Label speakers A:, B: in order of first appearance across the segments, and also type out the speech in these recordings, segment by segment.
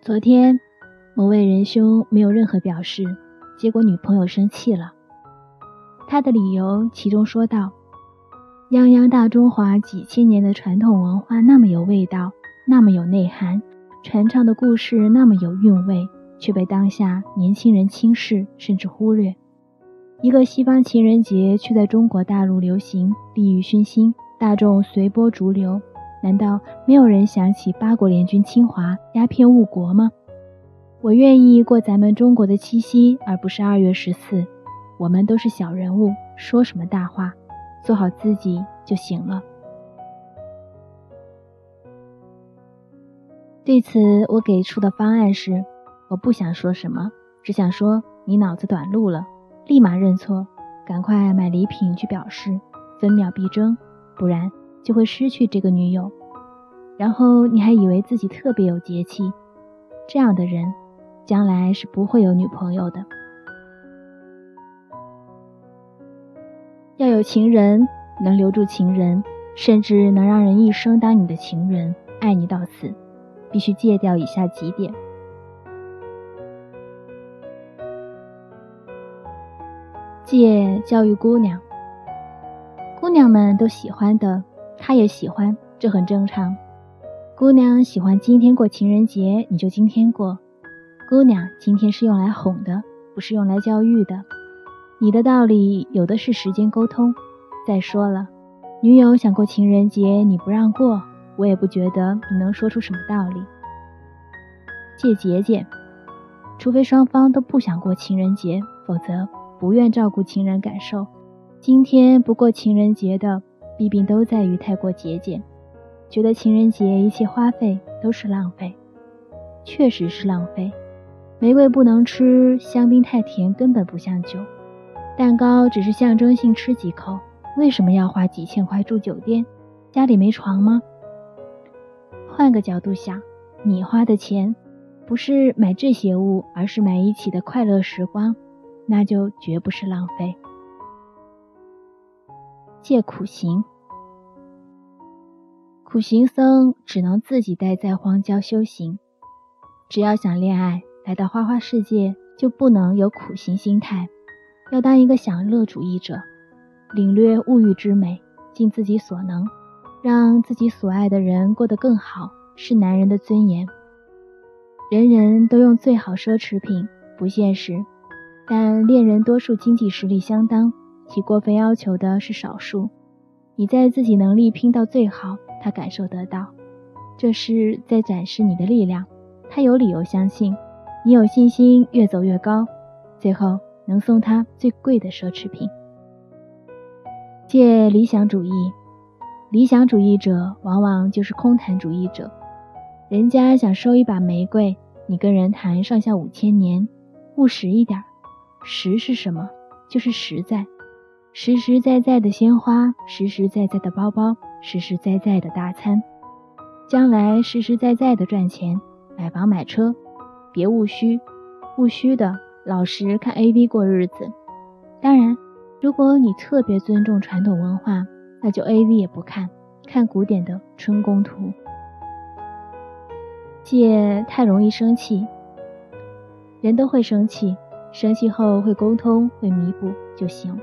A: 昨天，某位仁兄没有任何表示，结果女朋友生气了。他的理由其中说道：“泱泱大中华几千年的传统文化那么有味道，那么有内涵，传唱的故事那么有韵味，却被当下年轻人轻视甚至忽略。一个西方情人节却在中国大陆流行，利欲熏心，大众随波逐流。”难道没有人想起八国联军侵华、鸦片误国吗？我愿意过咱们中国的七夕，而不是二月十四。我们都是小人物，说什么大话？做好自己就行了。对此，我给出的方案是：我不想说什么，只想说你脑子短路了，立马认错，赶快买礼品去表示，分秒必争，不然。就会失去这个女友，然后你还以为自己特别有节气，这样的人，将来是不会有女朋友的。要有情人，能留住情人，甚至能让人一生当你的情人，爱你到死，必须戒掉以下几点：戒教育姑娘，姑娘们都喜欢的。他也喜欢，这很正常。姑娘喜欢今天过情人节，你就今天过。姑娘今天是用来哄的，不是用来教育的。你的道理有的是时间沟通。再说了，女友想过情人节，你不让过，我也不觉得你能说出什么道理。借节俭，除非双方都不想过情人节，否则不愿照顾情人感受。今天不过情人节的。弊病都在于太过节俭，觉得情人节一切花费都是浪费，确实是浪费。玫瑰不能吃，香槟太甜根本不像酒，蛋糕只是象征性吃几口，为什么要花几千块住酒店？家里没床吗？换个角度想，你花的钱不是买这些物，而是买一起的快乐时光，那就绝不是浪费。戒苦行，苦行僧只能自己待在荒郊修行。只要想恋爱，来到花花世界就不能有苦行心态，要当一个享乐主义者，领略物欲之美，尽自己所能，让自己所爱的人过得更好，是男人的尊严。人人都用最好奢侈品，不现实，但恋人多数经济实力相当。其过分要求的是少数，你在自己能力拼到最好，他感受得到，这是在展示你的力量，他有理由相信，你有信心越走越高，最后能送他最贵的奢侈品。借理想主义，理想主义者往往就是空谈主义者，人家想收一把玫瑰，你跟人谈上下五千年，务实一点，实是什么？就是实在。实实在在的鲜花，实实在在的包包，实实在在的大餐，将来实实在在的赚钱，买房买车，别务虚，务虚的老实看 A V 过日子。当然，如果你特别尊重传统文化，那就 A V 也不看，看古典的《春宫图》。戒太容易生气，人都会生气，生气后会沟通，会弥补就行。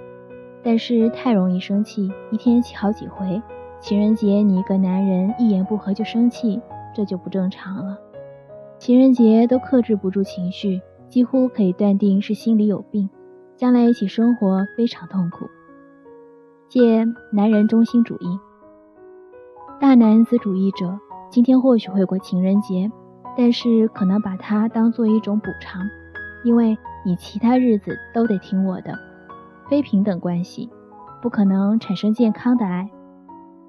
A: 但是太容易生气，一天气好几回。情人节你一个男人一言不合就生气，这就不正常了。情人节都克制不住情绪，几乎可以断定是心里有病，将来一起生活非常痛苦。借男人中心主义，大男子主义者今天或许会过情人节，但是可能把它当做一种补偿，因为你其他日子都得听我的。非平等关系不可能产生健康的爱。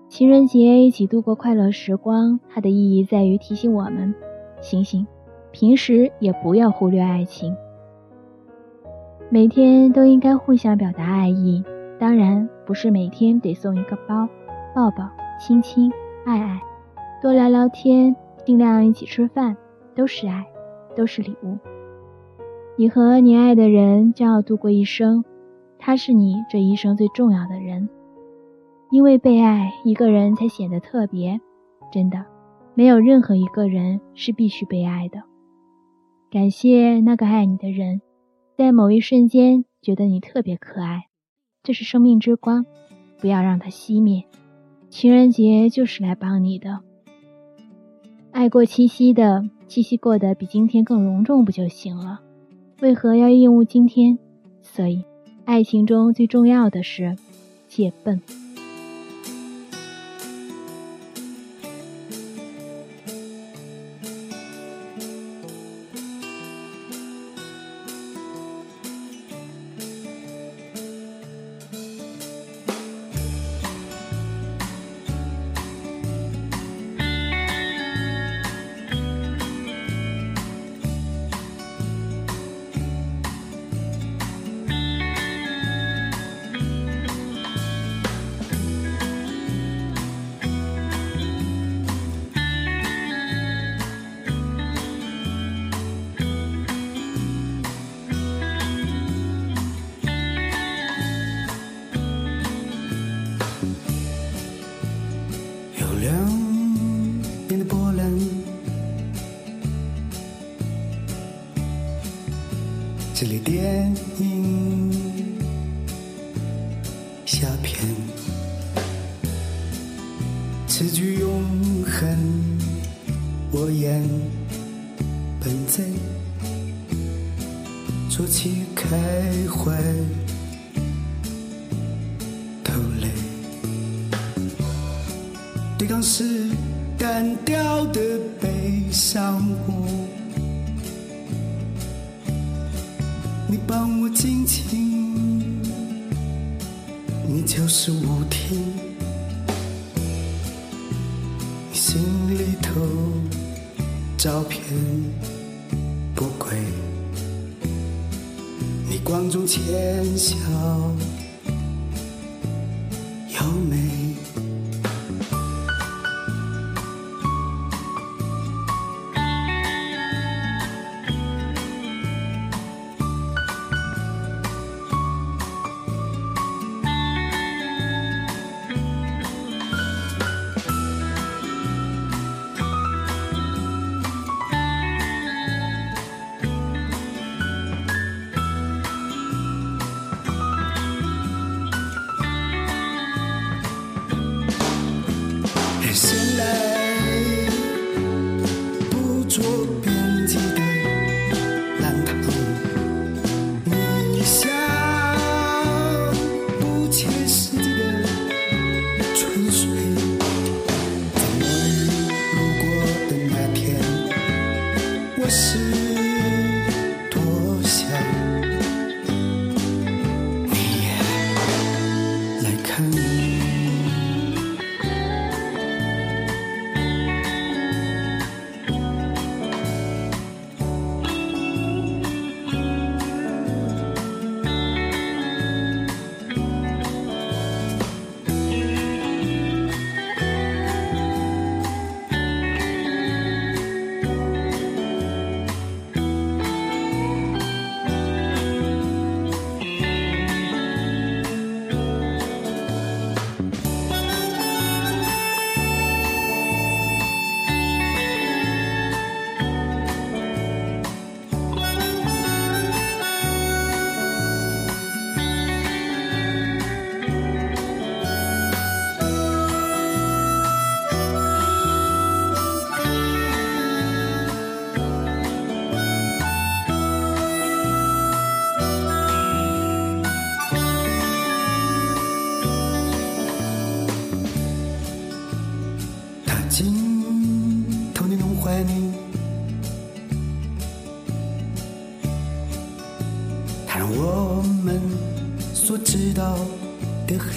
A: 情人节一起度过快乐时光，它的意义在于提醒我们：醒醒，平时也不要忽略爱情。每天都应该互相表达爱意，当然不是每天得送一个包、抱抱、亲亲、爱爱，多聊聊天，尽量一起吃饭，都是爱，都是礼物。你和你爱的人将要度过一生。他是你这一生最重要的人，因为被爱，一个人才显得特别。真的，没有任何一个人是必须被爱的。感谢那个爱你的人，在某一瞬间觉得你特别可爱，这是生命之光，不要让它熄灭。情人节就是来帮你的。爱过七夕的，七夕过得比今天更隆重不就行了？为何要厌恶今天？所以，爱情中最重要的是戒笨。
B: 下片，词句永恒，我演笨贼，说起开怀，偷泪，对抗是单调的悲伤。你帮我静静，你就是舞厅，你心里头照片不归，你光中浅笑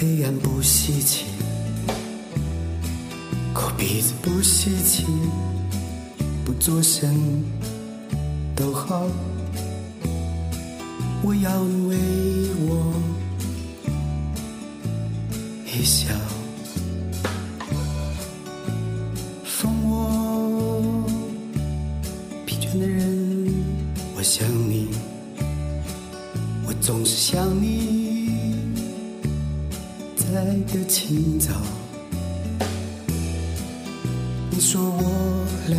B: 黑暗不稀奇，抠鼻子不稀奇，不做声都好。我要你为我一笑，送我疲倦的人，我想你。我总是想你，在的清早。你说我俩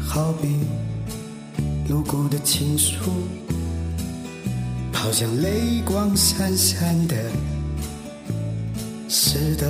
B: 好比路过的情书，好像泪光闪闪的石头。